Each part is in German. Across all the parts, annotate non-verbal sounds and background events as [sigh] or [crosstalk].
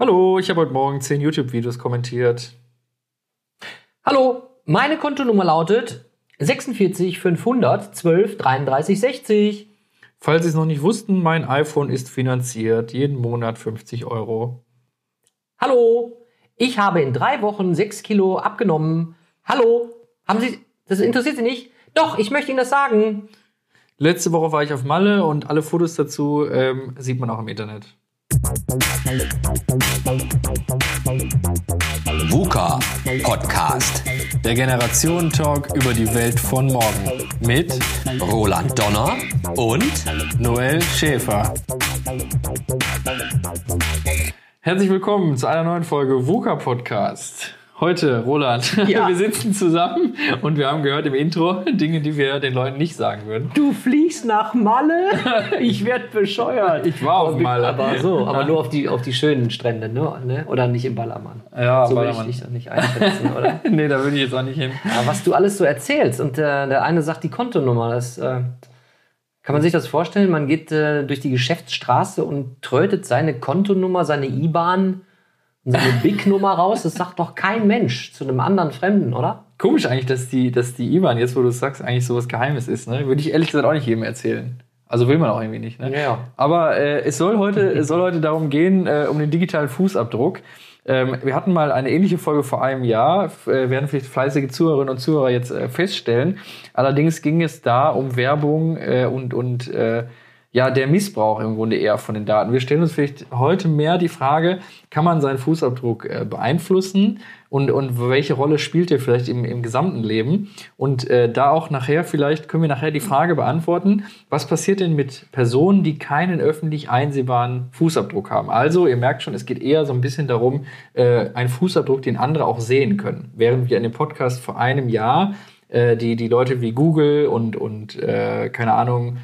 Hallo, ich habe heute Morgen 10 YouTube-Videos kommentiert. Hallo, meine Kontonummer lautet 46 500 12 33 60. Falls Sie es noch nicht wussten, mein iPhone ist finanziert. Jeden Monat 50 Euro. Hallo, ich habe in drei Wochen 6 Kilo abgenommen. Hallo, haben Sie, das interessiert Sie nicht? Doch, ich möchte Ihnen das sagen. Letzte Woche war ich auf Malle und alle Fotos dazu ähm, sieht man auch im Internet. VUCA Podcast. Der Generationentalk über die Welt von morgen. Mit Roland Donner und Noel Schäfer. Herzlich willkommen zu einer neuen Folge VUCA Podcast. Heute, Roland, [laughs] Ja. wir sitzen zusammen und wir haben gehört im Intro Dinge, die wir den Leuten nicht sagen würden. Du fliegst nach Malle? [laughs] Ich werd bescheuert. Ich war auf aber, Malle. Aber so, aber nur auf die, auf die schönen Strände, ne? ne? Oder nicht im Ballermann. Ja, so will Ballermann. ich dich doch nicht einschätzen, oder? [laughs] nee, da würde ich jetzt auch nicht hin. Ja, was du alles so erzählst und der, der eine sagt die Kontonummer, das äh, kann man sich das vorstellen? Man geht äh, durch die Geschäftsstraße und trötet seine Kontonummer, seine IBAN und seine BIC-Nummer raus. Das sagt doch kein Mensch zu einem anderen Fremden, oder? Komisch eigentlich, dass die, dass die IBAN, jetzt wo du es sagst, eigentlich sowas Geheimes ist. Ne? Würde ich ehrlich gesagt auch nicht jedem erzählen. Also will man auch irgendwie nicht. Ne? Ja, ja. Aber äh, es, soll heute, es soll heute darum gehen, äh, um den digitalen Fußabdruck. Ähm, wir hatten mal eine ähnliche Folge vor einem Jahr, äh, werden vielleicht fleißige Zuhörerinnen und Zuhörer jetzt äh, feststellen. Allerdings ging es da um Werbung äh, und, und äh, ja, der Missbrauch im Grunde eher von den Daten. Wir stellen uns vielleicht heute mehr die Frage, kann man seinen Fußabdruck äh, beeinflussen und, und welche Rolle spielt er vielleicht im, im gesamten Leben? Und äh, da auch nachher, vielleicht können wir nachher die Frage beantworten, was passiert denn mit Personen, die keinen öffentlich einsehbaren Fußabdruck haben? Also, ihr merkt schon, es geht eher so ein bisschen darum, äh, einen Fußabdruck, den andere auch sehen können. Während wir in dem Podcast vor einem Jahr äh, die, die Leute wie Google und, und äh, keine Ahnung,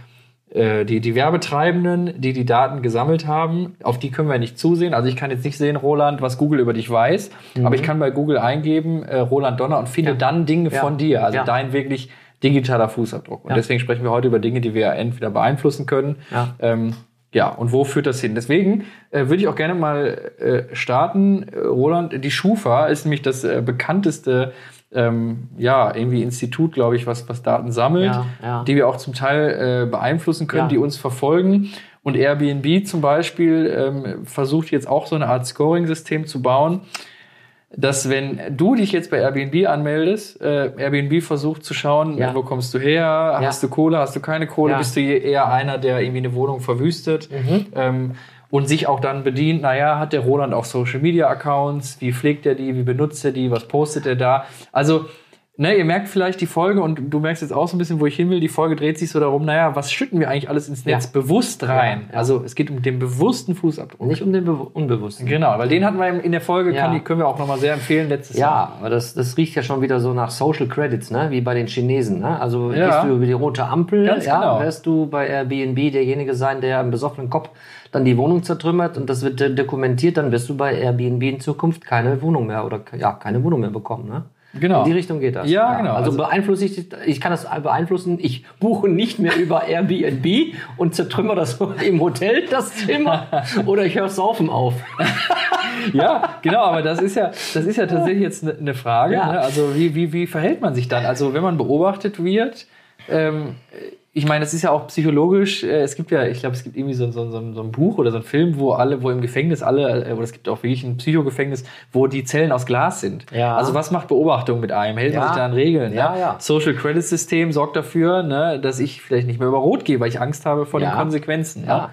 die, die Werbetreibenden, die die Daten gesammelt haben, auf die können wir nicht zusehen. Also ich kann jetzt nicht sehen, Roland, was Google über dich weiß, aber ich kann bei Google eingeben, äh, Roland Donner und finde Ja. dann Dinge Ja. von dir, also Ja. dein wirklich digitaler Fußabdruck. Und deswegen sprechen wir heute über Dinge, die wir entweder beeinflussen können. Ja. Ähm, ja, und wo führt das hin? Deswegen äh, würde ich auch gerne mal äh, starten. Äh, Roland, die Schufa ist nämlich das äh, bekannteste ähm, ja, irgendwie Institut, glaube ich, was, was Daten sammelt, Ja, ja. die wir auch zum Teil äh, beeinflussen können, Ja. die uns verfolgen. Und Airbnb zum Beispiel ähm, versucht jetzt auch so eine Art Scoring-System zu bauen, dass wenn du dich jetzt bei Airbnb anmeldest, äh, Airbnb versucht zu schauen, Ja. wo kommst du her, hast du Kohle, hast du keine Kohle, Ja. bist du eher einer, der irgendwie eine Wohnung verwüstet Mhm. ähm, und sich auch dann bedient, naja, hat der Roland auch Social Media Accounts, wie pflegt er die, wie benutzt er die, was postet er da? Also, ne, ihr merkt vielleicht die Folge und du merkst jetzt auch so ein bisschen, wo ich hin will, die Folge dreht sich so darum, naja, was schütten wir eigentlich alles ins Netz Ja. bewusst rein? Ja. Also es geht um den bewussten Fußabdruck. Nicht um den Be Unbewussten. Genau, weil den hatten wir in der Folge, Ja. kann, die können wir auch nochmal sehr empfehlen, letztes Jahr. Ja, aber das, das riecht ja schon wieder so nach Social Credits, ne? wie bei den Chinesen. Ne? Also gehst du über die rote Ampel, Ganz ja, genau. wirst du bei Airbnb derjenige sein, der im besoffenen Kopf dann die Wohnung zertrümmert und das wird dokumentiert, dann wirst du bei Airbnb in Zukunft keine Wohnung mehr oder ja, keine Wohnung mehr bekommen. Ne? Genau. In die Richtung geht das. Ja, genau. Also, Also- beeinflusse ich, ich kann das beeinflussen. Ich buche nicht mehr über Airbnb [laughs] und zertrümmer das im Hotel, das Zimmer, oder ich höre Saufen auf. [laughs] Ja, genau, aber das ist ja, das ist ja tatsächlich jetzt eine ne Frage. Ja. Ne? Also wie, wie, wie verhält man sich dann? Also wenn man beobachtet wird, ähm, ich meine, das ist ja auch psychologisch, äh, es gibt ja, ich glaube, es gibt irgendwie so, so, so, so ein Buch oder so ein Film, wo alle, wo im Gefängnis alle, äh, oder es gibt auch wirklich ein Psychogefängnis, wo die Zellen aus Glas sind. Ja. Also was macht Beobachtung mit einem? Hält man Ja. sich da an Regeln? Ja, ne? ja. Social Credit System sorgt dafür, ne, dass ich vielleicht nicht mehr über Rot gehe, weil ich Angst habe vor Ja. den Konsequenzen. ne?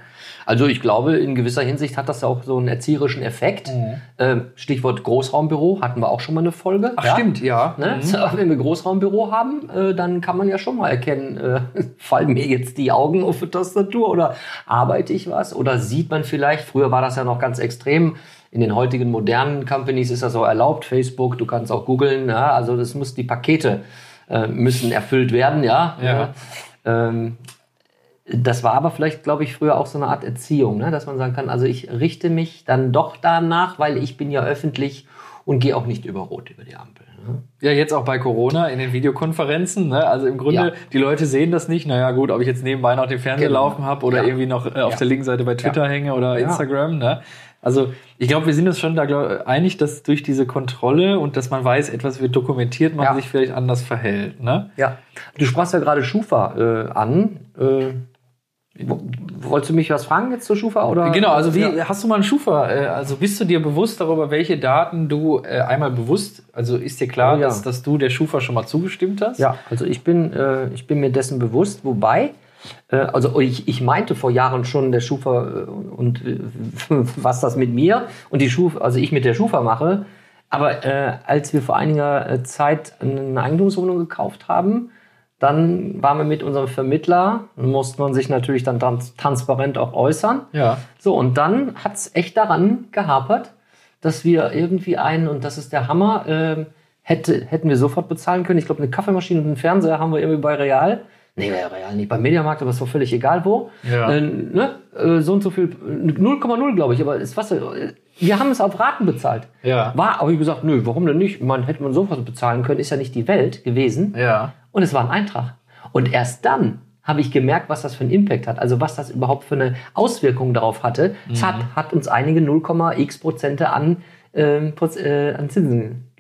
Ja. Also ich glaube, in gewisser Hinsicht hat das auch so einen erzieherischen Effekt. Ähm, Stichwort Großraumbüro, hatten wir auch schon mal eine Folge. Ach, stimmt, ja. Ne? Mhm. So, wenn wir Großraumbüro haben, äh, dann kann man ja schon mal erkennen, äh, [laughs] fallen mir jetzt die Augen auf die Tastatur oder arbeite ich was? Oder sieht man vielleicht, früher war das ja noch ganz extrem, in den heutigen modernen Companies ist das auch erlaubt, Facebook, du kannst auch googeln, ja, also das muss, die Pakete äh, müssen erfüllt werden, ja. Ja. Ähm, das war aber vielleicht, glaube ich, früher auch so eine Art Erziehung, ne? dass man sagen kann, also ich richte mich dann doch danach, weil ich bin ja öffentlich und gehe auch nicht über Rot über die Ampel. Ne? Ja, jetzt auch bei Corona in den Videokonferenzen. Ne? Also im Grunde, Ja. die Leute sehen das nicht. Naja, gut, ob ich jetzt nebenbei noch den Fernseher Genau. laufen habe oder Ja. irgendwie noch äh, auf Ja. der linken Seite bei Twitter hänge oder. Instagram. Ne? Also ich glaube, wir sind uns schon da glaub, einig, dass durch diese Kontrolle und dass man weiß, etwas wird dokumentiert, man sich vielleicht anders verhält. Ne? Ja. Du sprachst ja gerade Schufa äh, an. Äh, wolltest du mich was fragen jetzt zur Schufa? Oder? Genau, also wie Ja. hast du mal einen Schufa? Äh, also bist du dir bewusst darüber, welche Daten du äh, einmal bewusst, also ist dir klar, Oh ja. dass, dass du der Schufa schon mal zugestimmt hast? Ja, also ich bin, äh, ich bin mir dessen bewusst, wobei, also ich, ich meinte vor Jahren schon der Schufa und [laughs] was das mit mir und die Schufa, also ich mit der Schufa mache. Aber äh, als wir vor einiger Zeit eine Eigentumswohnung gekauft haben, dann waren wir mit unserem Vermittler, musste man sich natürlich dann trans transparent auch äußern. Ja. So, und dann hat es echt daran gehapert, dass wir irgendwie einen, und das ist der Hammer, ähm, hätte, hätten wir sofort bezahlen können. Ich glaube, eine Kaffeemaschine und einen Fernseher haben wir irgendwie bei Real. Nee, bei Real nicht, beim Mediamarkt, aber es war völlig egal wo. Ja. Äh, ne? äh, so und so viel, äh, 0,0 glaube ich, aber ist was, äh, wir haben es auf Raten bezahlt. Ja. War, aber ich gesagt, nö, warum denn nicht? Man hätte man sofort bezahlen können, ist ja nicht die Welt gewesen. Ja. Und es war ein Eintrag. Und erst dann habe ich gemerkt, was das für einen Impact hat, also was das überhaupt für eine Auswirkung darauf hatte. Es hat, hat uns einige 0,x Prozente an, Proz- äh, an Zinsen.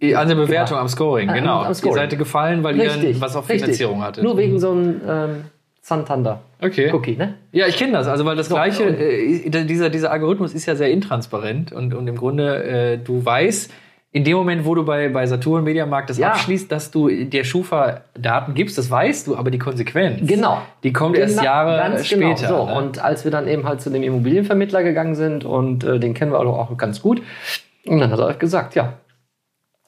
Äh, An der Bewertung, am Scoring, Am- genau. am Scoring. Ihr seid gefallen, weil richtig. ihr was auf richtig. Finanzierung hattet. Nur wegen so einem ähm, Santander. Okay. Cookie, ne? Ja, ich kenne das. Also, weil das So, gleiche, und- äh, dieser, dieser Algorithmus ist ja sehr intransparent und, und im Grunde, äh, du weißt, in dem Moment, wo du bei, bei Saturn Mediamarkt das Ja. abschließt, dass du der Schufa Daten gibst, das weißt du, aber die Konsequenz, Genau. die kommt erst Genau, Jahre ganz später. Genau. So, ne? Und als wir dann eben halt zu dem Immobilienvermittler gegangen sind und äh, den kennen wir auch ganz gut, und dann hat er gesagt, ja,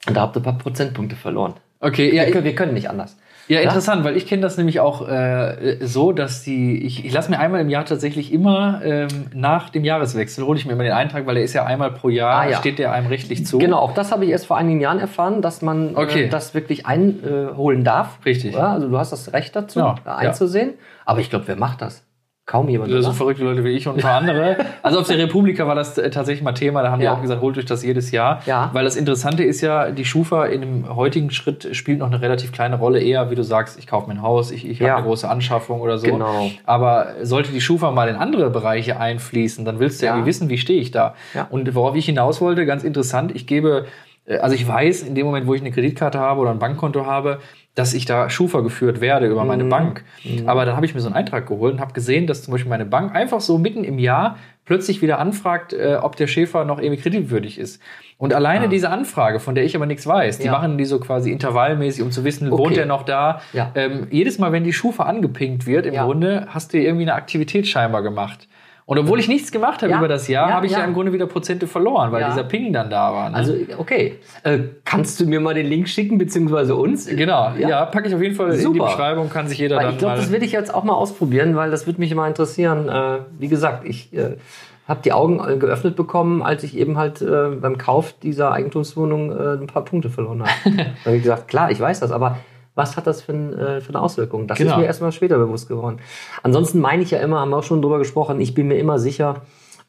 da habt ihr ein paar Prozentpunkte verloren. okay, ja, wir, können, wir können nicht anders. Ja, interessant, weil ich kenne das nämlich auch äh, so, dass die, ich, ich lasse mir einmal im Jahr tatsächlich immer ähm, nach dem Jahreswechsel, hole ich mir immer den Eintrag, weil der ist ja einmal pro Jahr, Ah, ja. steht der einem rechtlich zu. Genau, auch das habe ich erst vor einigen Jahren erfahren, dass man Okay. äh, das wirklich einholen darf. Richtig. Ja, also du hast das Recht dazu, da einzusehen. Aber ich glaube, wer macht das? Kaum jemand. So verrückte Leute wie ich und ein paar andere. Also auf der Republika war das tatsächlich mal Thema. Da haben Ja. die auch gesagt, holt euch das jedes Jahr. Ja. Weil das Interessante ist ja, die Schufa in dem heutigen Schritt spielt noch eine relativ kleine Rolle. Eher, wie du sagst, ich kaufe mir ein Haus, ich, ich Ja. habe eine große Anschaffung oder so. Genau. Aber sollte die Schufa mal in andere Bereiche einfließen, dann willst du ja, irgendwie wissen, wie stehe ich da. Und worauf ich hinaus wollte, ganz interessant, ich gebe, äh, also ich weiß, in dem Moment, wo ich eine Kreditkarte habe oder ein Bankkonto habe, dass ich da Schufa geführt werde über Mhm. meine Bank. Aber dann habe ich mir so einen Eintrag geholt und habe gesehen, dass zum Beispiel meine Bank einfach so mitten im Jahr plötzlich wieder anfragt, äh, ob der Schäfer noch irgendwie kreditwürdig ist. Und alleine diese Anfrage, von der ich aber nichts weiß, die Ah. Ja. machen die so quasi intervallmäßig, um zu wissen, wohnt Okay. er noch da. Ja. Ähm, jedes Mal, wenn die Schufa angepinkt wird, im Ja. Grunde hast du irgendwie eine Aktivität scheinbar gemacht. Und obwohl ich nichts gemacht habe Ja. über das Jahr, Ja, habe ich ja. ja. im Grunde wieder Prozente verloren, weil dieser Ping dann da war. Ne? Also, okay. Äh, kannst du mir mal den Link schicken, beziehungsweise uns? genau, ja, packe ich auf jeden Fall in die Super. Beschreibung, kann sich jeder Weil dann ich glaube, das werde ich jetzt auch mal ausprobieren, weil das würde mich immer interessieren. Äh, wie gesagt, ich äh, habe die Augen äh, geöffnet bekommen, als ich eben halt äh, beim Kauf dieser Eigentumswohnung äh, ein paar Punkte verloren habe. [laughs] da habe ich gesagt, klar, ich weiß das, aber was hat das für, ein, äh, für eine Auswirkung? Das Genau. ist mir erstmal später bewusst geworden. Ansonsten meine ich ja immer, haben wir auch schon drüber gesprochen, ich bin mir immer sicher,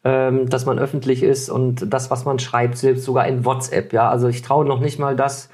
ähm, dass man öffentlich ist und das, was man schreibt, selbst sogar in WhatsApp. Ja, also ich traue noch nicht mal das.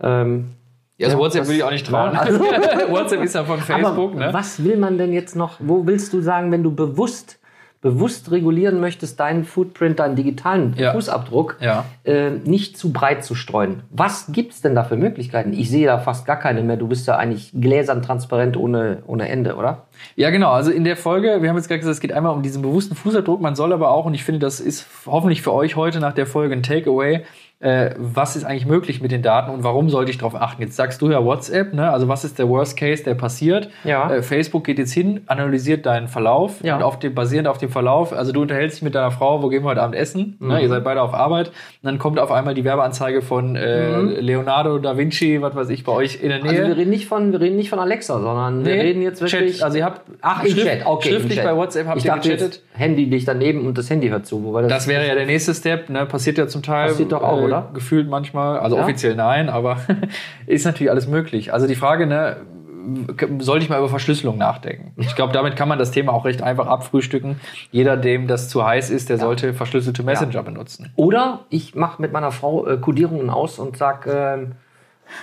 Ähm, Ja, also WhatsApp will ich auch nicht trauen. Also- [laughs] WhatsApp ist ja von Facebook, aber ne? was will man denn jetzt noch, wo willst du sagen, wenn du bewusst, bewusst regulieren möchtest, deinen Footprint, deinen digitalen Ja. Fußabdruck, Ja. äh, nicht zu breit zu streuen? Was gibt's denn da für Möglichkeiten? Ich sehe da fast gar keine mehr. Du bist ja eigentlich gläsern transparent ohne, ohne Ende, oder? Ja, genau. Also in der Folge, wir haben jetzt gerade gesagt, es geht einmal um diesen bewussten Fußabdruck. Man soll aber auch, und ich finde, das ist hoffentlich für euch heute nach der Folge ein Takeaway, äh, was ist eigentlich möglich mit den Daten und warum sollte ich darauf achten? Jetzt sagst du ja WhatsApp, ne? Also was ist der Worst Case, der passiert? Ja. Äh, Facebook geht jetzt hin, analysiert deinen Verlauf Ja. und auf dem, basierend auf dem Verlauf, also du unterhältst dich mit deiner Frau, wo gehen wir heute Abend essen? Ne? Ihr seid beide auf Arbeit. Und dann kommt auf einmal die Werbeanzeige von äh, Leonardo da Vinci, was weiß ich, bei euch in der Nähe. Also wir reden nicht von, wir reden nicht von Alexa, sondern wir Nee, reden jetzt wirklich. Chat. Also ihr habt Ach, im Schrift- Chat, okay. schriftlich Chat. bei WhatsApp habt ich ihr gechattet. Handy liegt daneben und das Handy hört zu. Wobei das, Das wäre ja der nächste Step, ne? Passiert ja zum Teil. Passiert doch auch, oder? Gefühlt manchmal. Also Ja? offiziell nein, aber [laughs] ist natürlich alles möglich. Also die Frage, ne, sollte ich mal über Verschlüsselung nachdenken? Ich glaube, damit kann man das Thema auch recht einfach abfrühstücken. Jeder, dem das zu heiß ist, der sollte verschlüsselte Messenger benutzen. Oder ich mache mit meiner Frau äh, Codierungen aus und sag, ähm,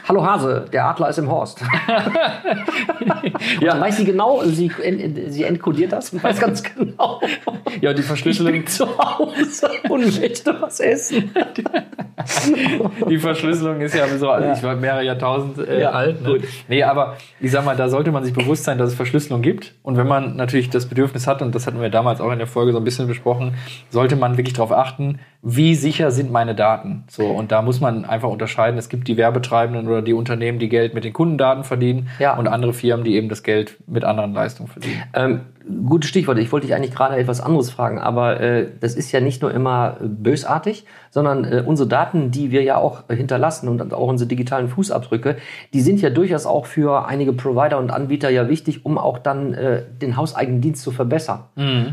Hallo Hase, der Adler ist im Horst. [laughs] ja. weiß sie genau, sie, sie entkodiert das und weiß ganz genau. Ja, die Verschlüsselung. Ich bin zu Hause und möchte was essen. [laughs] [laughs] die Verschlüsselung ist ja so, also ich war mehrere Jahrtausend äh, Ja, alt. Ne? gut. Nee, aber ich sag mal, da sollte man sich bewusst sein, dass es Verschlüsselung gibt. Und wenn man natürlich das Bedürfnis hat, und das hatten wir damals auch in der Folge so ein bisschen besprochen, sollte man wirklich darauf achten, wie sicher sind meine Daten. So, und da muss man einfach unterscheiden. Es gibt die Werbetreibenden oder die Unternehmen, die Geld mit den Kundendaten verdienen Ja. und andere Firmen, die eben das Geld mit anderen Leistungen verdienen. Ähm, gutes Stichwort. Ich wollte dich eigentlich gerade etwas anderes fragen, aber äh, das ist ja nicht nur immer äh, bösartig, sondern äh, unsere Daten, die wir ja auch äh, hinterlassen und auch unsere digitalen Fußabdrücke, die sind ja durchaus auch für einige Provider und Anbieter ja wichtig, um auch dann äh, den hauseigenen Dienst zu verbessern.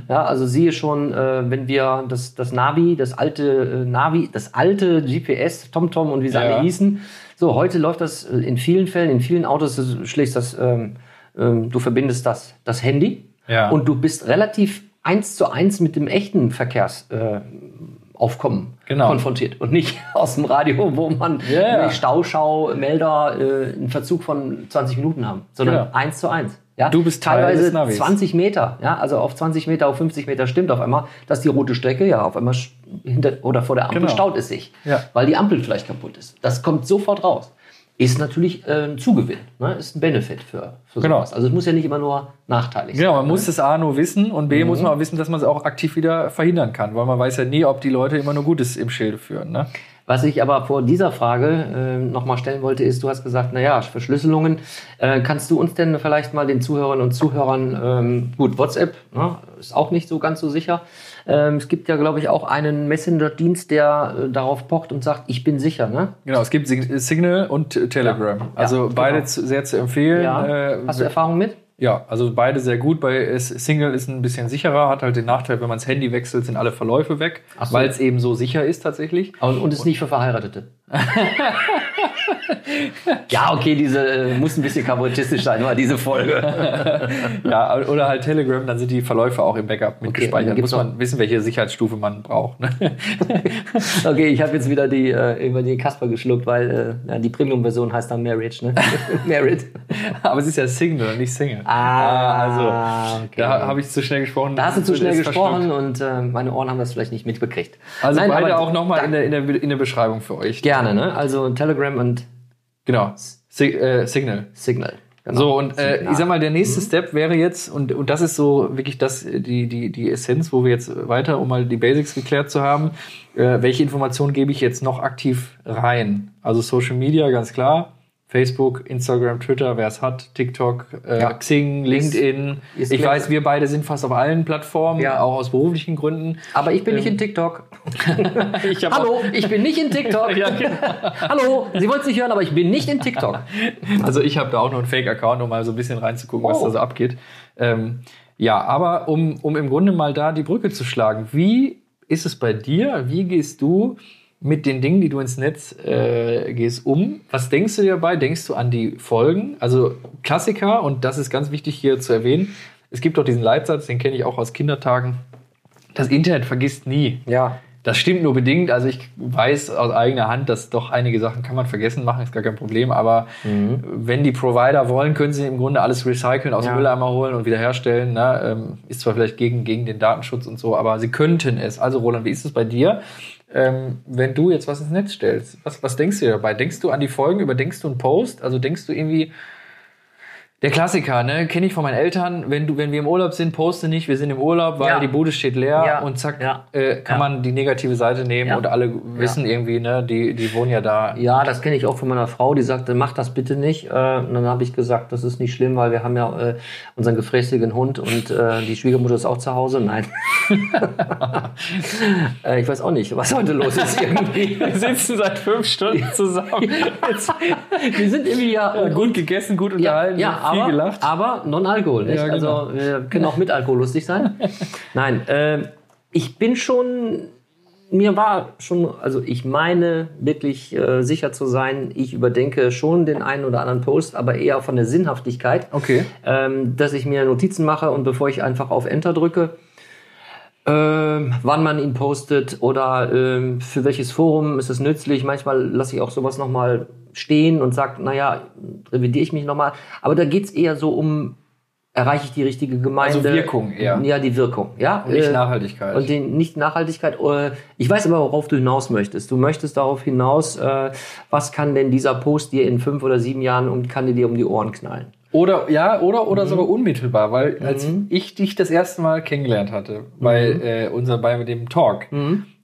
Ja, also siehe schon, äh, wenn wir das, das Navi, das alte äh, Navi, das alte GPS, TomTom und wie sie Ja. alle hießen, so heute läuft das äh, in vielen Fällen, in vielen Autos, du schlägst das, ähm, ähm, du verbindest das, das Handy Ja. und du bist relativ eins zu eins mit dem echten Verkehrsaufkommen äh, Genau. konfrontiert und nicht [laughs] aus dem Radio, wo man yeah. Stauschau, Melder äh, einen Verzug von 20 Minuten haben, sondern Genau. eins zu eins. Ja? Du bist Teil teilweise des Navis. 20 Meter, ja, also auf 20 Meter, auf 50 Meter stimmt auf einmal, dass die rote Strecke ja auf einmal hinter oder vor der Ampel Genau. staut es sich, Ja. weil die Ampel vielleicht kaputt ist. Das kommt sofort raus. Ist natürlich äh, ein Zugewinn, ne? ist ein Benefit für, für Genau. sowas. Also es muss ja nicht immer nur nachteilig sein. Genau, man muss das A nur wissen und Mhm. B muss man auch wissen, dass man es auch aktiv wieder verhindern kann, weil man weiß ja nie, ob die Leute immer nur Gutes im Schilde führen. Ne? Was ich aber vor dieser Frage äh, nochmal stellen wollte, ist, du hast gesagt, naja, Verschlüsselungen. Äh, kannst du uns denn vielleicht mal den Zuhörern und Zuhörern, ähm, gut, WhatsApp ne, ist auch nicht so ganz so sicher. Ähm, es gibt ja, glaube ich, auch einen Messenger-Dienst, der äh, darauf pocht und sagt, ich bin sicher. Ne? Genau, es gibt Sig- Signal und Telegram. also genau. beide zu, sehr zu empfehlen. Ja. Äh, Hast du Erfahrung mit? ja, also beide sehr gut. Bei Single ist ein bisschen sicherer, hat halt den Nachteil, wenn man das Handy wechselt, sind alle Verläufe weg, so. weil es eben so sicher ist tatsächlich. Und, und ist nicht für Verheiratete. [laughs] [laughs] ja, okay, diese äh, muss ein bisschen kabarettistisch sein, war diese Folge. [laughs] Ja, oder halt Telegram, dann sind die Verläufe auch im Backup mit Okay, gespeichert. Muss man wissen, welche Sicherheitsstufe man braucht. Ne? [laughs] Okay, ich habe jetzt wieder die äh, über die Kasper geschluckt, weil äh, ja, die Premium-Version heißt dann Marriage, ne? Married. Aber es ist ja Single nicht Single. Ah, also okay. da habe ich zu schnell gesprochen. Da hast du zu schnell gesprochen und äh, meine Ohren haben das vielleicht nicht mitbekriegt. Also Nein, beide auch nochmal in der, in, der, in der Beschreibung für euch. Gerne, ne? Also Telegram und Genau. Si äh, Signal. Signal. Genau. So, und äh, Signal. ich sag mal, der nächste Step wäre jetzt, und, und das ist so wirklich das, die, die, die Essenz, wo wir jetzt weiter, um mal die Basics geklärt zu haben, äh, welche Informationen gebe ich jetzt noch aktiv rein? Also Social Media, ganz klar. Facebook, Instagram, Twitter, wer es hat, TikTok, äh, Ja. Xing, LinkedIn. ist ich klar. weiß, wir beide sind fast auf allen Plattformen, Ja. auch aus beruflichen Gründen. Aber ich bin nicht in TikTok. [laughs] Ich Hallo, ich bin nicht in TikTok. [laughs] Ja, genau. [laughs] Hallo, Sie wollen es nicht hören, aber ich bin nicht in TikTok. Also ich habe da auch noch einen Fake-Account, um mal so ein bisschen reinzugucken, was Oh. da so abgeht. Ähm, ja, aber um, um im Grunde mal da die Brücke zu schlagen, wie ist es bei dir? Wie gehst du mit den Dingen, die du ins Netz äh, gehst, um? Was denkst du dir dabei? Denkst du an die Folgen? Also Klassiker, und das ist ganz wichtig hier zu erwähnen. Es gibt doch diesen Leitsatz, den kenne ich auch aus Kindertagen. Das Internet vergisst nie. Ja. Das stimmt nur bedingt. Also ich weiß aus eigener Hand, dass doch einige Sachen kann man vergessen machen, ist gar kein Problem. Aber wenn die Provider wollen, können sie im Grunde alles recyceln, aus Ja. dem Mülleimer holen und wiederherstellen. Ne? Ähm, ist zwar vielleicht gegen, gegen den Datenschutz und so, aber sie könnten es. Also Roland, wie ist es bei dir? Ähm, wenn du jetzt was ins Netz stellst, was, was denkst du dabei? Denkst du an die Folgen? Überdenkst du einen Post? Also denkst du irgendwie, der Klassiker, ne, kenne ich von meinen Eltern. Wenn du, wenn wir im Urlaub sind, poste nicht, wir sind im Urlaub, weil Ja. die Bude steht leer Ja. und zack, Ja. äh, kann man die negative Seite nehmen und alle wissen irgendwie, ne, die, die wohnen ja da. Ja, das kenne ich auch von meiner Frau, die sagte, mach das bitte nicht. Äh, und dann habe ich gesagt, das ist nicht schlimm, weil wir haben ja äh, unseren gefräßigen Hund und äh, die Schwiegermutter ist auch zu Hause. Nein. [laughs] äh, ich weiß auch nicht, was heute los ist [laughs] irgendwie. Wir sitzen seit fünf Stunden [laughs] zusammen. wir sind irgendwie ja, gut gegessen, gut unterhalten, ja viel aber, gelacht. aber non-Alkohol. Ja, genau. Also wir können auch mit Alkohol lustig sein. [laughs] Nein, äh, ich bin schon, mir war schon, also ich meine wirklich äh, sicher zu sein, ich überdenke schon den einen oder anderen Post, aber eher von der Sinnhaftigkeit. Okay. Ähm, dass ich mir Notizen mache und bevor ich einfach auf Enter drücke, ähm, wann man ihn postet oder ähm, für welches Forum ist es nützlich. Manchmal lasse ich auch sowas nochmal stehen und sagt, naja, revidiere ich mich nochmal. Aber da geht's eher so um, erreiche ich die richtige Gemeinde? Also Wirkung eher. Ja, die Wirkung, ja. Und nicht Äh, Nachhaltigkeit. und den, nicht Nachhaltigkeit. äh, Ich weiß aber, worauf du hinaus möchtest. Du möchtest darauf hinaus, äh, was kann denn dieser Post dir in fünf oder sieben Jahren um, kann dir dir um die Ohren knallen? Oder ja, oder oder Mhm. sogar unmittelbar, weil als ich dich das erste Mal kennengelernt hatte, bei Mhm. äh, unser bei dem Talk,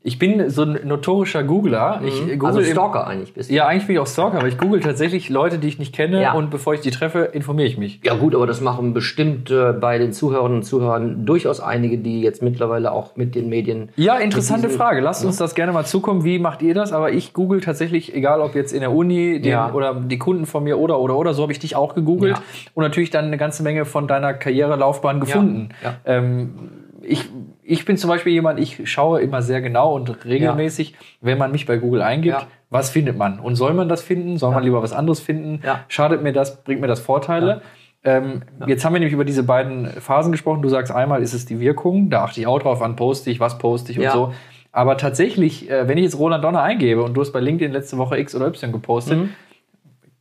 ich bin so ein notorischer Googler. Ich äh, google Also Stalker eigentlich bist du. Ja, eigentlich bin ich auch Stalker, aber ich google tatsächlich Leute, die ich nicht kenne Ja. und bevor ich die treffe, informiere ich mich. Ja gut, aber das machen bestimmt äh, bei den Zuhörerinnen und Zuhörern durchaus einige, die jetzt mittlerweile auch mit den Medien. Ja, interessante Frage. Lasst uns das gerne mal zukommen. Wie macht ihr das? Aber ich google tatsächlich, egal ob jetzt in der Uni den, Ja. oder die Kunden von mir oder oder oder, so habe ich dich auch gegoogelt Ja. und natürlich dann eine ganze Menge von deiner Karrierelaufbahn gefunden. Ja. Ähm, ich, ich bin zum Beispiel jemand, ich schaue immer sehr genau und regelmäßig, wenn man mich bei Google eingibt, Ja. was findet man? Und soll man das finden? Soll man lieber was anderes finden? Ja. Schadet mir das? Bringt mir das Vorteile? Ähm, Jetzt haben wir nämlich über diese beiden Phasen gesprochen. Du sagst einmal ist es die Wirkung, da achte ich auch drauf, wann poste ich, was poste ich und Ja. so. Aber tatsächlich, äh, wenn ich jetzt Roland Donner eingebe und du hast bei LinkedIn letzte Woche X oder Y gepostet,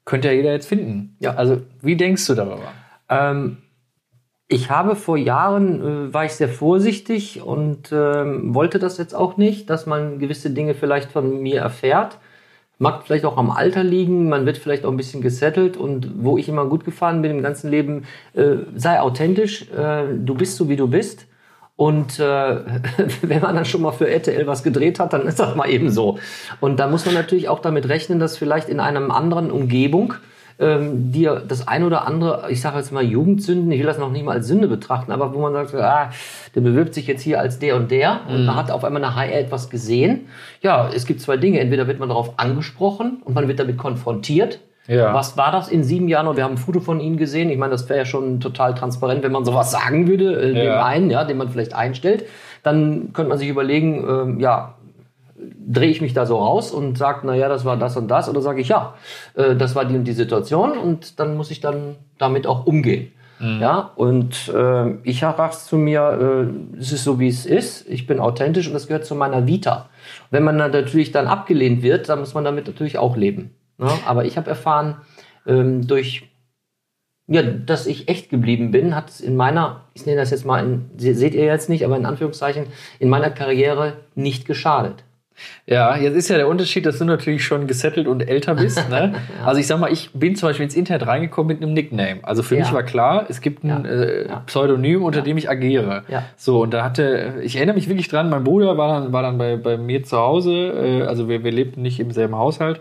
könnte ja jeder jetzt finden. Mhm. Ja. Also, wie denkst du darüber? Ähm, ich habe vor Jahren, äh, war ich sehr vorsichtig und ähm, wollte das jetzt auch nicht, dass man gewisse Dinge vielleicht von mir erfährt. Mag vielleicht auch am Alter liegen, man wird vielleicht auch ein bisschen gesettelt und wo ich immer gut gefahren bin im ganzen Leben, äh, sei authentisch, äh, du bist so wie du bist. Und äh, [laughs] wenn man dann schon mal für RTL was gedreht hat, dann ist das mal eben so. Und da muss man natürlich auch damit rechnen, dass vielleicht in einer anderen Umgebung ähm, dir das ein oder andere, ich sage jetzt mal Jugendsünden, ich will das noch nicht mal als Sünde betrachten, aber wo man sagt, ah, der bewirbt sich jetzt hier als der und der und man hat auf einmal nach HR etwas gesehen. Ja, es gibt zwei Dinge. Entweder wird man darauf angesprochen und man wird damit konfrontiert. Ja. Was war das in sieben Jahren? Und wir haben ein Foto von Ihnen gesehen. Ich meine, das wäre ja schon total transparent, wenn man sowas sagen würde, äh, dem Ja. einen, ja, den man vielleicht einstellt. Dann könnte man sich überlegen, ähm, ja, drehe ich mich da so raus und sage, na ja, das war das und das, oder sage ich, ja, äh, das war die und die Situation und dann muss ich dann damit auch umgehen. Ja, und äh, ich sage zu mir, äh, es ist so, wie es ist, ich bin authentisch und das gehört zu meiner Vita. Wenn man dann natürlich dann abgelehnt wird, dann muss man damit natürlich auch leben. Ne? Aber ich habe erfahren, ähm, durch ja, dass ich echt geblieben bin, hat es in meiner, ich nenne das jetzt mal, in, se- seht ihr jetzt nicht, aber in Anführungszeichen, in meiner Karriere nicht geschadet. Ja, jetzt ist ja der Unterschied, dass du natürlich schon gesettelt und älter bist. [laughs] Ne? Also ich sag mal, ich bin zum Beispiel ins Internet reingekommen mit einem Nickname. Also für Ja. mich war klar, es gibt ein Ja. äh, Ja. Pseudonym, unter dem ich agiere. Ja. So, und da hatte, ich erinnere mich wirklich dran, mein Bruder war dann, war dann bei, bei mir zu Hause, äh, also wir, wir lebten nicht im selben Haushalt.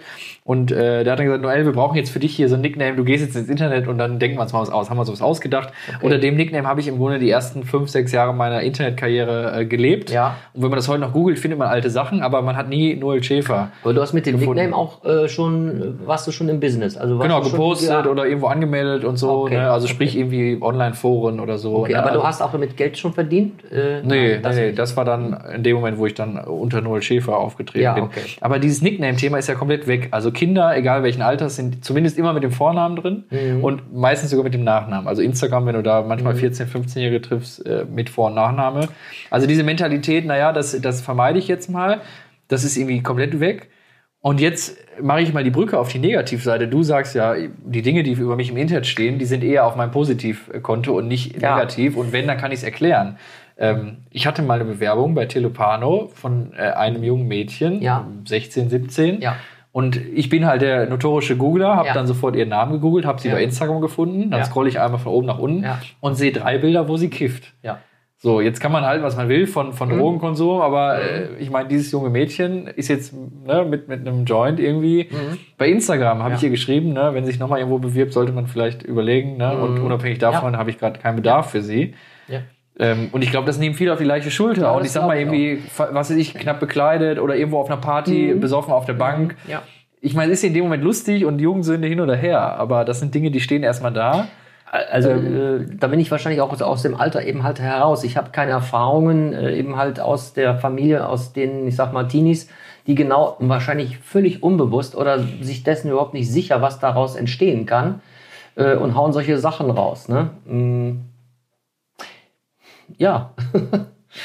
Und äh, der hat dann gesagt, Noel, wir brauchen jetzt für dich hier so ein Nickname, du gehst jetzt ins Internet und dann denken wir uns mal was aus. Haben wir uns was ausgedacht. Unter dem Nickname habe ich im Grunde die ersten fünf, sechs Jahre meiner Internetkarriere äh, gelebt. Ja. Und wenn man das heute noch googelt, findet man alte Sachen, aber man hat nie Noel Schäfer Aber du hast mit dem Gefunden. Nickname auch äh, schon, warst du schon im Business. Also genau du schon, gepostet ja. oder irgendwo angemeldet und so. Okay, Ne? Also okay. sprich irgendwie Online-Foren oder so. Okay, ne? aber also, du hast auch damit Geld schon verdient? Äh, Nee, nein, das nee, das war dann in dem Moment, wo ich dann unter Noel Schäfer aufgetreten Ja, bin. okay. Aber dieses Nickname-Thema ist ja komplett weg. Also Kinder, egal welchen Alters, sind zumindest immer mit dem Vornamen drin Mhm. und meistens sogar mit dem Nachnamen. Also Instagram, wenn du da manchmal 14-, 15-Jährige triffst, äh, mit Vor- und Nachname. Also diese Mentalität, naja, das, das vermeide ich jetzt mal. Das ist irgendwie komplett weg. Und jetzt mache ich mal die Brücke auf die Negativseite. Du sagst ja, die Dinge, die über mich im Internet stehen, die sind eher auf meinem Positivkonto und nicht Ja. negativ. Und wenn, dann kann ich es erklären. Ähm, ich hatte mal eine Bewerbung bei Telopano von äh, einem jungen Mädchen, Ja. 16, 17. Ja. Und ich bin halt der notorische Googler, habe Ja. dann sofort ihren Namen gegoogelt, habe sie Ja. bei Instagram gefunden, dann Ja. scrolle ich einmal von oben nach unten und sehe drei Bilder, wo sie kifft. Ja. So, jetzt kann man halt, was man will von, von Mhm. Drogenkonsum, aber äh, ich meine, dieses junge Mädchen ist jetzt ne, mit, mit einem Joint irgendwie. Bei Instagram habe ich Mhm. Ihr geschrieben, ne, wenn sich nochmal irgendwo bewirbt, sollte man vielleicht überlegen. Ne, Und unabhängig davon habe ich gerade keinen Bedarf für sie. Ähm, und ich glaube, das nehmen viele auf die leichte Schulter. Ja, und ich sag mal irgendwie, was weiß ich, knapp bekleidet oder irgendwo auf einer Party, besoffen auf der Bank. Ja. Ich meine, ist in dem Moment lustig und Jugendsünde hin oder her, aber das sind Dinge, die stehen erstmal da. Also Ähm, äh, da bin ich wahrscheinlich auch aus- dem Alter eben halt heraus. Ich habe keine Erfahrungen äh, eben halt aus der Familie, aus den, ich sag mal, Teenies, die genau wahrscheinlich völlig unbewusst oder sich dessen überhaupt nicht sicher, was daraus entstehen kann äh, und hauen solche Sachen raus. Ne? Mm. Ja, [laughs]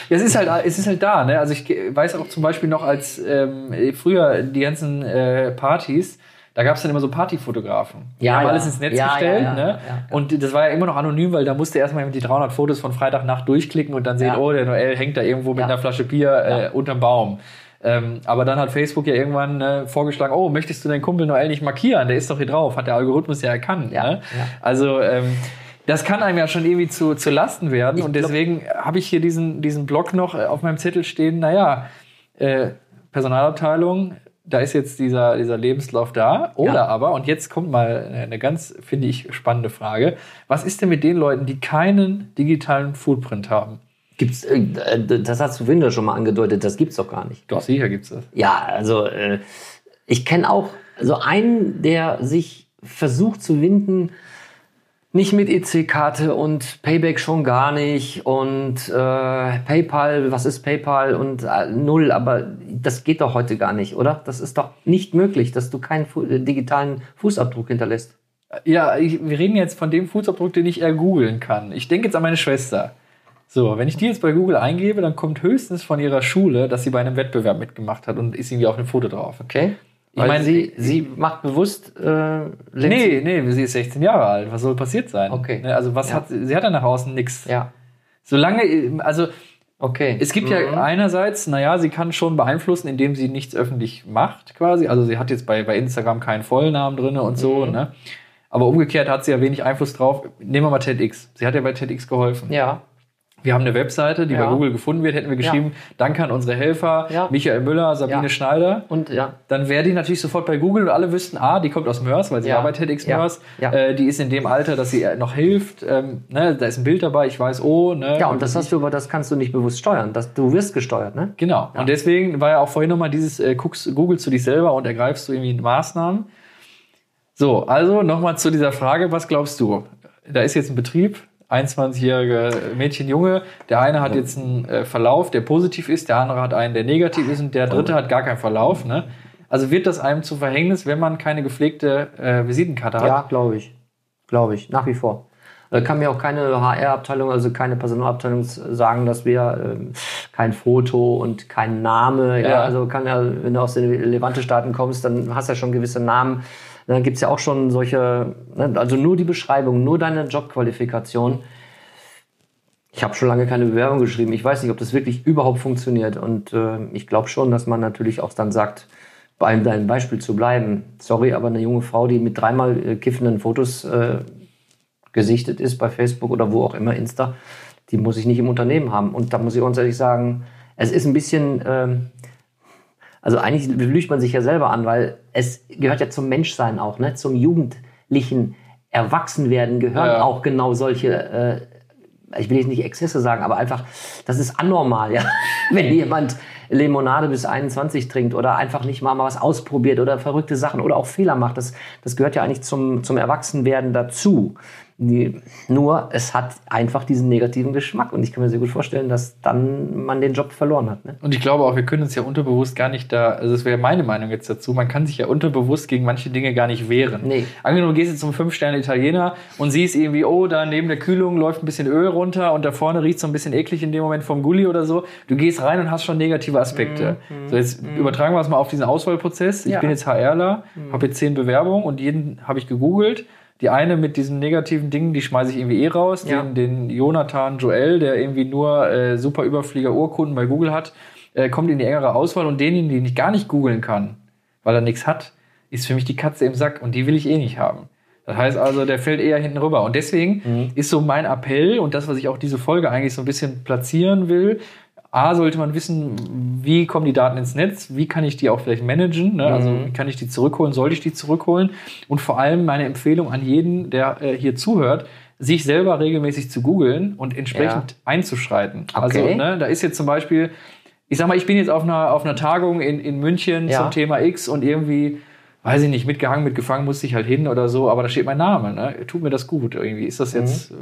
Ja, es ist halt, es ist halt da, ne? Also ich weiß auch zum Beispiel noch, als ähm, früher die ganzen äh, Partys, da gab es dann immer so Partyfotografen. Die Ja, haben ja. alles ins Netz Ja, gestellt. ja, ne? Und das war ja immer noch anonym, weil da musste erstmal die 300 Fotos von Freitagnacht durchklicken und dann sehen, oh, der Noel hängt da irgendwo mit einer Flasche Bier äh, unterm Baum. Ähm, aber dann hat Facebook ja irgendwann äh, vorgeschlagen, oh, möchtest du deinen Kumpel Noel nicht markieren? Der ist doch hier drauf, hat der Algorithmus ja erkannt. Ja, ne? ja. Also ähm, das kann einem ja schon irgendwie zu, zu Lasten werden. Ich und deswegen habe ich hier diesen, diesen Blog noch äh, auf meinem Zettel stehen, naja, äh, Personalabteilung, da ist jetzt dieser, dieser Lebenslauf da. Oder Ja. aber, und jetzt kommt mal eine ganz, finde ich, spannende Frage. Was ist denn mit den Leuten, die keinen digitalen Footprint haben? Gibt's, äh, das hast du Winter schon mal angedeutet, das gibt's doch gar nicht. Doch, sicher gibt's das. Ja, also äh, ich kenne auch so einen, der sich versucht zu winden, nicht mit EC-Karte und Payback schon gar nicht und äh, PayPal, was ist PayPal und äh, null, aber das geht doch heute gar nicht, oder? Das ist doch nicht möglich, dass du keinen fu äh, digitalen Fußabdruck hinterlässt. Ja, ich, wir reden jetzt von dem Fußabdruck, den ich eher googeln kann. Ich denke jetzt an meine Schwester. So, wenn ich die jetzt bei Google eingebe, dann kommt höchstens von ihrer Schule, dass sie bei einem Wettbewerb mitgemacht hat und ist irgendwie auf einem Foto drauf. Okay? Ich Weil meine, sie, sie macht bewusst. Äh, Nee, nee, sie ist 16 Jahre alt. Was soll passiert sein? Okay. Ne, Also was Ja. hat sie hat ja nach außen nichts. Ja, Solange, also okay. es gibt ja einerseits, naja, sie kann schon beeinflussen, indem sie nichts öffentlich macht, quasi. Also sie hat jetzt bei, bei Instagram keinen Vollnamen drin und so, ne? Aber umgekehrt hat sie ja wenig Einfluss drauf. Nehmen wir mal TEDx. Sie hat ja bei TEDx geholfen. Ja, Wir haben eine Webseite, die Ja. bei Google gefunden wird, hätten wir geschrieben, danke an unsere Helfer, Ja. Michael Müller, Sabine Ja. Schneider. und ja. Dann wäre die natürlich sofort bei Google und alle wüssten, ah, die kommt aus Mörs, weil sie Ja. war bei TEDx Ja. Mörs. Ja. Äh, die ist in dem Alter, dass sie äh, noch hilft. Ähm, ne, da ist ein Bild dabei, ich weiß, oh. Ne, Ja, und das hast du, aber das kannst du nicht bewusst steuern. Das, du wirst gesteuert, ne? Genau. Und deswegen war ja auch vorhin nochmal dieses, äh, guckst, googelst du dich selber und ergreifst du irgendwie Maßnahmen. So, also nochmal zu dieser Frage, was glaubst du? Da ist jetzt ein Betrieb, 21-jährige Mädchen, Junge. Der eine hat jetzt einen äh, Verlauf, der positiv ist, der andere hat einen, der negativ ist und der dritte hat gar keinen Verlauf. Ne? Also wird das einem zu Verhängnis, wenn man keine gepflegte äh, Visitenkarte hat? Ja, glaube ich. Glaube ich, nach wie vor. Da kann mir auch keine HR-Abteilung, also keine Personalabteilung sagen, dass wir ähm, kein Foto und kein Name, ja. Ja. also kann ja, wenn du aus den Levante-Staaten kommst, dann hast du ja schon gewisse Namen. Dann gibt's ja auch schon solche, ne, also nur die Beschreibung, nur deine Jobqualifikation. Ich habe schon lange keine Bewerbung geschrieben. Ich weiß nicht, ob das wirklich überhaupt funktioniert. Und äh, ich glaube schon, dass man natürlich auch dann sagt, bei deinem Beispiel zu bleiben. Sorry, aber eine junge Frau, die mit dreimal äh, kiffenden Fotos äh, gesichtet ist bei Facebook oder wo auch immer, Insta, die muss ich nicht im Unternehmen haben. Und da muss ich ganz ehrlich sagen, es ist ein bisschen, ähm, also eigentlich lügt man sich ja selber an, weil es gehört ja zum Menschsein auch, ne? zum jugendlichen Erwachsenwerden gehören Ja. auch genau solche, äh, ich will jetzt nicht Exzesse sagen, aber einfach, das ist anormal, ja. [laughs] Wenn jemand Limonade bis 21 trinkt oder einfach nicht mal, mal was ausprobiert oder verrückte Sachen oder auch Fehler macht, das, das gehört ja eigentlich zum, zum Erwachsenwerden dazu. Die, nur, es hat einfach diesen negativen Geschmack und ich kann mir sehr gut vorstellen, dass dann man den Job verloren hat. Ne? Und ich glaube auch, wir können uns ja unterbewusst gar nicht da, also das wäre meine Meinung jetzt dazu, man kann sich ja unterbewusst gegen manche Dinge gar nicht wehren. Nee. Angenommen, du gehst jetzt zum Fünf-Sterne-Italiener und siehst irgendwie, oh, da neben der Kühlung läuft ein bisschen Öl runter und da vorne riecht so ein bisschen eklig in dem Moment vom Gully oder so. Du gehst rein und hast schon negative Aspekte. So, jetzt übertragen wir es mal auf diesen Auswahlprozess. Ich Ja. bin jetzt HRler, habe jetzt zehn Bewerbungen und jeden habe ich gegoogelt. Die eine mit diesen negativen Dingen, die schmeiße ich irgendwie eh raus. Ja. Den, den Jonathan Joel, der irgendwie nur äh, super Überflieger Urkunden bei Google hat, äh, kommt in die engere Auswahl und denjenigen, den ich gar nicht googeln kann, weil er nichts hat, ist für mich die Katze im Sack und die will ich eh nicht haben. Das heißt also, der fällt eher hinten rüber. Und deswegen ist so mein Appell und das, was ich auch diese Folge eigentlich so ein bisschen platzieren will, A, sollte man wissen, wie kommen die Daten ins Netz, wie kann ich die auch vielleicht managen, ne? also wie kann ich die zurückholen, sollte ich die zurückholen und vor allem meine Empfehlung an jeden, der äh, hier zuhört, sich selber regelmäßig zu googeln und entsprechend einzuschreiten. Also Okay. ne, da ist jetzt zum Beispiel, ich sag mal, ich bin jetzt auf einer, auf einer Tagung in, in München Ja. zum Thema X und irgendwie, weiß ich nicht, mitgehangen, mitgefangen musste ich halt hin oder so, aber da steht mein Name. Ne? Tut mir das gut irgendwie? Ist das jetzt. äh,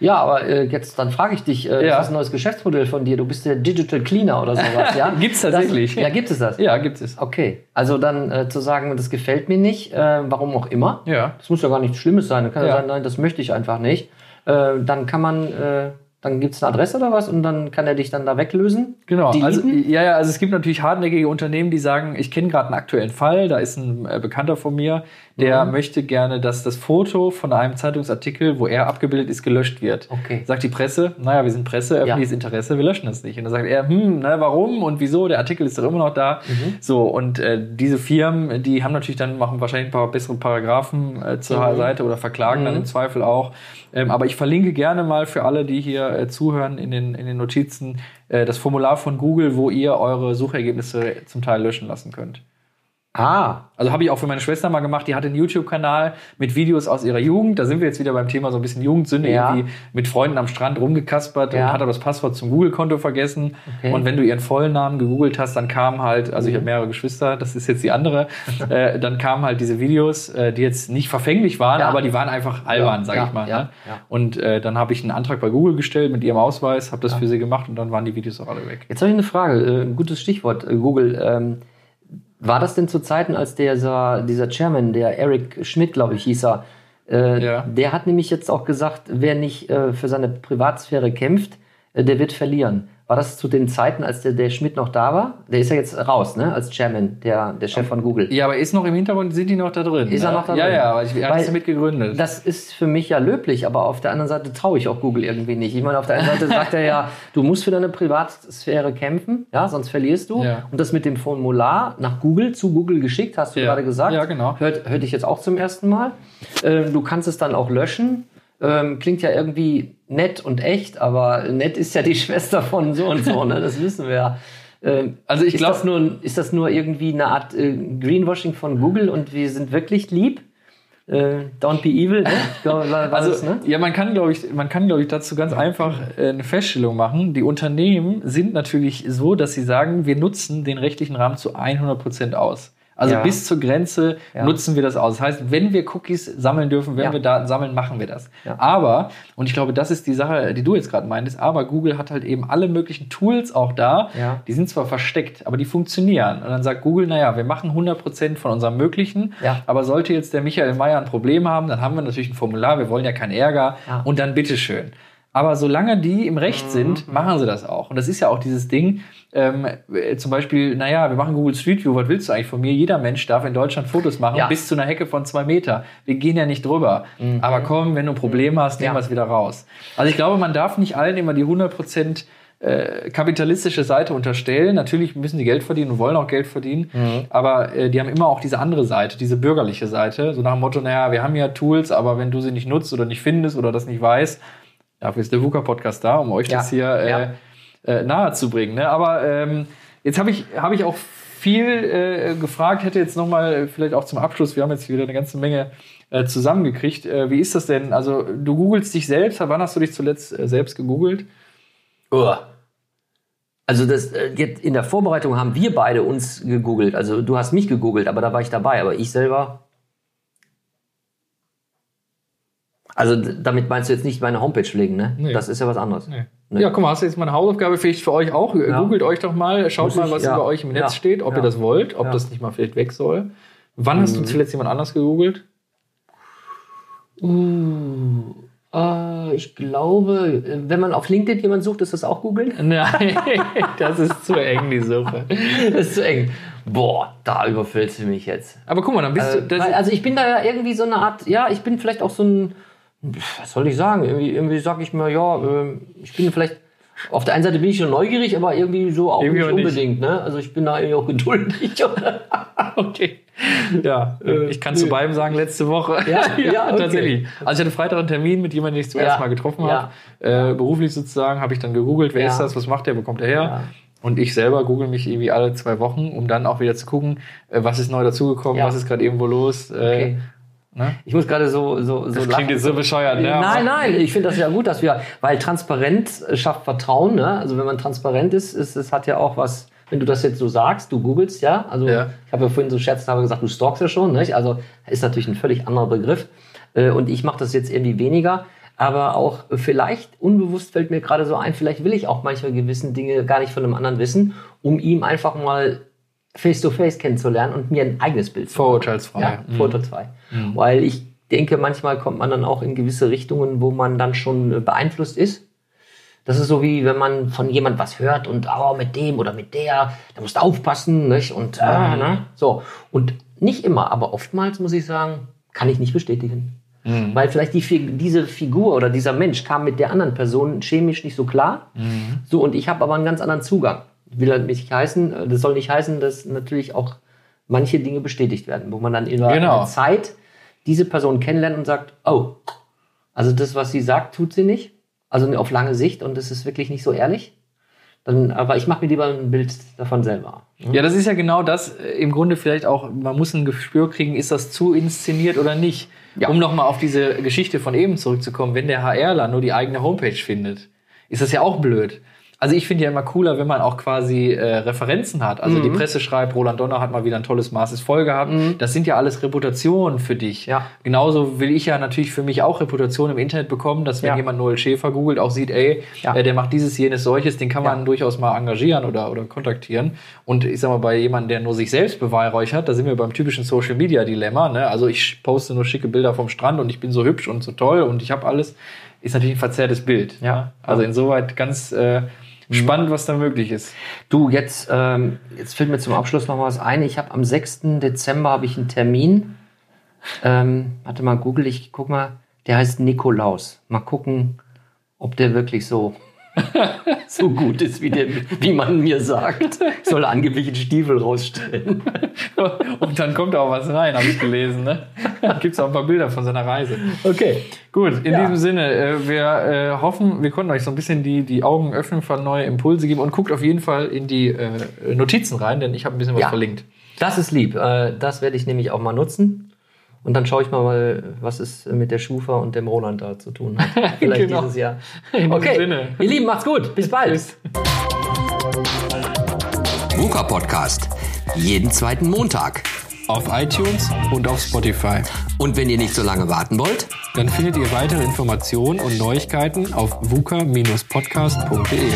Ja, aber äh, jetzt dann frage ich dich, äh, Ja. ist ein neues Geschäftsmodell von dir? Du bist der Digital Cleaner oder sowas, ja? [laughs] Gibt's tatsächlich. Das, ja, gibt es das? Ja, gibt es. Okay, also dann äh, zu sagen, das gefällt mir nicht, äh, warum auch immer. Ja. Das muss ja gar nichts Schlimmes sein. Da kann ja, Ja. sein, nein, das möchte ich einfach nicht. Äh, dann kann man äh, Dann gibt es eine Adresse oder was und dann kann er dich dann da weglösen. Genau, Deleten? also ja, ja, also es gibt natürlich hartnäckige Unternehmen, die sagen, ich kenne gerade einen aktuellen Fall, da ist ein äh, Bekannter von mir, der Mhm. möchte gerne, dass das Foto von einem Zeitungsartikel, wo er abgebildet ist, gelöscht wird. Okay. Sagt die Presse, naja, wir sind Presse, öffentliches Interesse, wir löschen das nicht. Und dann sagt er, hm, na, warum und wieso? Der Artikel ist doch immer noch da. Mhm. So, und äh, diese Firmen, die haben natürlich dann, machen wahrscheinlich ein paar bessere Paragraphen äh, zur Mhm. Seite oder verklagen dann im Zweifel auch. Ähm, aber ich verlinke gerne mal für alle, die hier äh, zuhören in den, in den Notizen, äh, das Formular von Google, wo ihr eure Suchergebnisse zum Teil löschen lassen könnt. Ah, Also habe ich auch für meine Schwester mal gemacht, die hat einen YouTube-Kanal mit Videos aus ihrer Jugend. Da sind wir jetzt wieder beim Thema so ein bisschen Jugendsünde, Ja. irgendwie mit Freunden am Strand rumgekaspert Ja. und hat aber das Passwort zum Google-Konto vergessen. Okay. Und wenn du ihren vollen Namen gegoogelt hast, dann kam halt, also ich habe mehrere Geschwister, das ist jetzt die andere, [laughs] äh, dann kamen halt diese Videos, äh, die jetzt nicht verfänglich waren, Ja. aber die waren einfach albern, sag ja, ich mal. ja, ne? Und äh, dann habe ich einen Antrag bei Google gestellt mit ihrem Ausweis, habe das für sie gemacht und dann waren die Videos auch alle weg. Jetzt habe ich eine Frage, äh, ein gutes Stichwort, äh, Google. Ähm, war das denn zu Zeiten, als dieser, dieser Chairman, der Eric Schmidt, glaube ich, hieß er, äh, Ja. der hat nämlich jetzt auch gesagt, wer nicht äh, für seine Privatsphäre kämpft, äh, der wird verlieren. War das zu den Zeiten, als der, der Schmidt noch da war? Der ist ja jetzt raus, ne, als Chairman, der, der Chef von Google. Ja, aber ist noch im Hintergrund, sind die noch da drin? Ist er ne? noch da ja, drin? Ja, aber ich, er Weil- es damit gegründet. Das ist für mich ja löblich, aber auf der anderen Seite traue ich auch Google irgendwie nicht. Ich meine, auf der einen Seite sagt er ja, du musst für deine Privatsphäre kämpfen, ja, sonst verlierst du. Ja. Und das mit dem Formular nach Google, zu Google geschickt, hast du Ja. gerade gesagt. Ja, genau. Hört, hörte ich jetzt auch zum ersten Mal. Ähm, du kannst es dann auch löschen. Ähm, klingt ja irgendwie nett und echt, aber nett ist ja die [laughs] Schwester von so und so, ne? Das wissen wir ja. Ähm, Also ich ist, glaub- das nur, ist das nur irgendwie eine Art äh, Greenwashing von Google und wir sind wirklich lieb? Äh, don't be evil, ne? Glaube, Also, das, ne? ja, man kann, glaube ich, man kann, glaube ich, dazu ganz einfach äh, eine Feststellung machen. Die Unternehmen sind natürlich so, dass sie sagen, wir nutzen den rechtlichen Rahmen zu 100 Prozent aus. Also Ja. bis zur Grenze Ja. nutzen wir das aus. Das heißt, wenn wir Cookies sammeln dürfen, wenn Ja. wir Daten sammeln, machen wir das. Aber, und ich glaube, das ist die Sache, die du jetzt gerade meintest, aber Google hat halt eben alle möglichen Tools auch da. Die sind zwar versteckt, aber die funktionieren. Und dann sagt Google, naja, wir machen 100 Prozent von unserem Möglichen. Aber sollte jetzt der Michael Mayer ein Problem haben, dann haben wir natürlich ein Formular, wir wollen ja keinen Ärger und dann bitteschön. Aber solange die im Recht sind, machen sie das auch. Und das ist ja auch dieses Ding, ähm, äh, zum Beispiel, naja, wir machen Google Street View, was willst du eigentlich von mir? Jeder Mensch darf in Deutschland Fotos machen, Ja. bis zu einer Hecke von zwei Meter. Wir gehen ja nicht drüber. Aber komm, wenn du ein Problem hast, nehmen Ja. wir es wieder raus. Also ich glaube, man darf nicht allen immer die 100 Prozent äh, kapitalistische Seite unterstellen. Natürlich müssen die Geld verdienen und wollen auch Geld verdienen, aber äh, die haben immer auch diese andere Seite, diese bürgerliche Seite, so nach dem Motto, naja, wir haben ja Tools, aber wenn du sie nicht nutzt oder nicht findest oder das nicht weißt, dafür ist der VUCA-Podcast da, um euch Ja, das hier äh, ja. äh, nahe zu bringen. Ne? Aber ähm, jetzt habe ich, hab ich auch viel äh, gefragt, hätte jetzt nochmal vielleicht auch zum Abschluss, wir haben jetzt wieder eine ganze Menge äh, zusammengekriegt. Äh, wie ist das denn? Also du googelst dich selbst, wann hast du dich zuletzt äh, selbst gegoogelt? Also das, äh, jetzt in der Vorbereitung haben wir beide uns gegoogelt. Also du hast mich gegoogelt, aber da war ich dabei. Aber ich selber. Also damit meinst du jetzt nicht meine Homepage pflegen, ne? Nee. Das ist ja was anderes. Nee. Ja, guck mal, hast du jetzt mal eine Hausaufgabe vielleicht für euch auch? Ja. Googelt euch doch mal, schaut Muss mal, ich- was ja. über euch im Netz Ja. steht, ob ihr das wollt, ob das nicht mal vielleicht weg soll. Wann hast du zuletzt jemand anders gegoogelt? Uh, äh, ich glaube, wenn man auf LinkedIn jemanden sucht, ist das auch googeln? [laughs] Nein, das ist zu eng, die Suche. [laughs] Das ist zu eng. Boah, da überfüllst du mich jetzt. Aber guck mal, dann bist Äh, du. Weil, also ich bin da ja irgendwie so eine Art, ja, ich bin vielleicht auch so ein, was soll ich sagen? Irgendwie, irgendwie sag ich mir, ja, ähm, ich bin vielleicht, auf der einen Seite bin ich schon neugierig, aber irgendwie so auch Irgendwie nicht auch nicht. unbedingt, ne? Also ich bin da irgendwie auch geduldig. [laughs] Okay. Ja, ich kann zu nö. beidem sagen, letzte Woche. [laughs] Ja, ja, okay. tatsächlich. Also ich hatte Freitag einen Termin mit jemandem, den ich zum Ja, ersten Mal getroffen ja. habe. Äh, beruflich sozusagen, habe ich dann gegoogelt, wer Ja. ist das, was macht der, wo kommt er her? Ja. Und ich selber google mich irgendwie alle zwei Wochen, um dann auch wieder zu gucken, äh, was ist neu dazugekommen, Ja. was ist gerade irgendwo los. Äh, Okay. Ne? Ich muss gerade so, so, so Das klingt jetzt so bescheuert, ne? Nein, nein, ich finde das ja gut, dass wir, weil Transparenz schafft Vertrauen, ne? Also wenn man transparent ist, ist es hat ja auch was, wenn du das jetzt so sagst, du googelst ja, also Ja. ich habe ja vorhin so scherzhaft gesagt, du stalkst ja schon, nicht? Also ist natürlich ein völlig anderer Begriff Äh, und ich mache das jetzt irgendwie weniger, aber auch vielleicht unbewusst fällt mir gerade so ein, vielleicht will ich auch manchmal gewissen Dinge gar nicht von einem anderen wissen, um ihm einfach mal face to face kennenzulernen und mir ein eigenes Bild zu machen. Vorurteilsfrei. Ja, Mhm. vorurteilsfrei. Weil ich denke, manchmal kommt man dann auch in gewisse Richtungen, wo man dann schon äh, beeinflusst ist. Das ist so wie wenn man von jemand was hört und oh, mit dem oder mit der, da musst du aufpassen, nicht? Und äh, ne? so. Und nicht immer, aber oftmals muss ich sagen, kann ich nicht bestätigen. Weil vielleicht die, diese Figur oder dieser Mensch kam mit der anderen Person chemisch nicht so klar. So, und ich habe aber einen ganz anderen Zugang. Will halt nicht heißen, äh, das soll nicht heißen, dass natürlich auch manche Dinge bestätigt werden, wo man dann in Genau. einer Zeit diese Person kennenlernt und sagt, oh, also das, was sie sagt, tut sie nicht. Also auf lange Sicht und das ist wirklich nicht so ehrlich. Dann, aber ich mache mir lieber ein Bild davon selber. Ja, das ist ja genau das, äh, im Grunde vielleicht auch, man muss ein Gespür kriegen, ist das zu inszeniert oder nicht. Ja. Um nochmal auf diese Geschichte von eben zurückzukommen, wenn der HRler nur die eigene Homepage findet, ist das ja auch blöd. Also ich finde ja immer cooler, wenn man auch quasi äh, Referenzen hat. Also die Mhm. Presse schreibt, Roland Donner hat mal wieder ein tolles Maß ist voll gehabt. Das sind ja alles Reputationen für dich. Mhm. Ja. Genauso will ich ja natürlich für mich auch Reputation im Internet bekommen, dass wenn Ja. jemand Noel Schäfer googelt, auch sieht, ey, Ja. äh, der macht dieses, jenes, solches, den kann man Ja. durchaus mal engagieren oder, oder kontaktieren. Und ich sag mal, bei jemandem, der nur sich selbst beweihräuchert, da sind wir beim typischen Social Media Dilemma. Ne? Also ich poste nur schicke Bilder vom Strand und ich bin so hübsch und so toll und ich habe alles, ist natürlich ein verzerrtes Bild. Ja. ne? Also insoweit ganz äh, spannend, was da möglich ist. Du, jetzt, ähm, jetzt fällt mir zum Abschluss noch was ein. Ich habe am 6. Dezember habe ich einen Termin. Ähm, warte mal, google ich, guck mal. Der heißt Nikolaus. Mal gucken, ob der wirklich so, [laughs] so gut ist, wie, der, wie man mir sagt. Ich soll angeblich einen Stiefel rausstellen. [laughs] Und dann kommt auch was rein, habe ich gelesen. Ne? Gibt es auch ein paar Bilder von seiner Reise. Okay. Gut, in Ja. diesem Sinne, äh, wir äh, hoffen, wir konnten euch so ein bisschen die, die Augen öffnen, für neue Impulse geben und guckt auf jeden Fall in die äh, Notizen rein, denn ich habe ein bisschen was Ja. verlinkt. Das ist lieb. Das werde ich nämlich auch mal nutzen. Und dann schaue ich mal, was es mit der Schufa und dem Roland da zu tun hat. [laughs] Vielleicht Genau. dieses Jahr. [laughs] In okay, Sinne. ihr Lieben, macht's gut. Bis bald. Tschüss. VUCA Podcast. Jeden zweiten Montag. Auf iTunes und auf Spotify. Und wenn ihr nicht so lange warten wollt, Dann findet ihr weitere Informationen und Neuigkeiten auf vuka-podcast.de.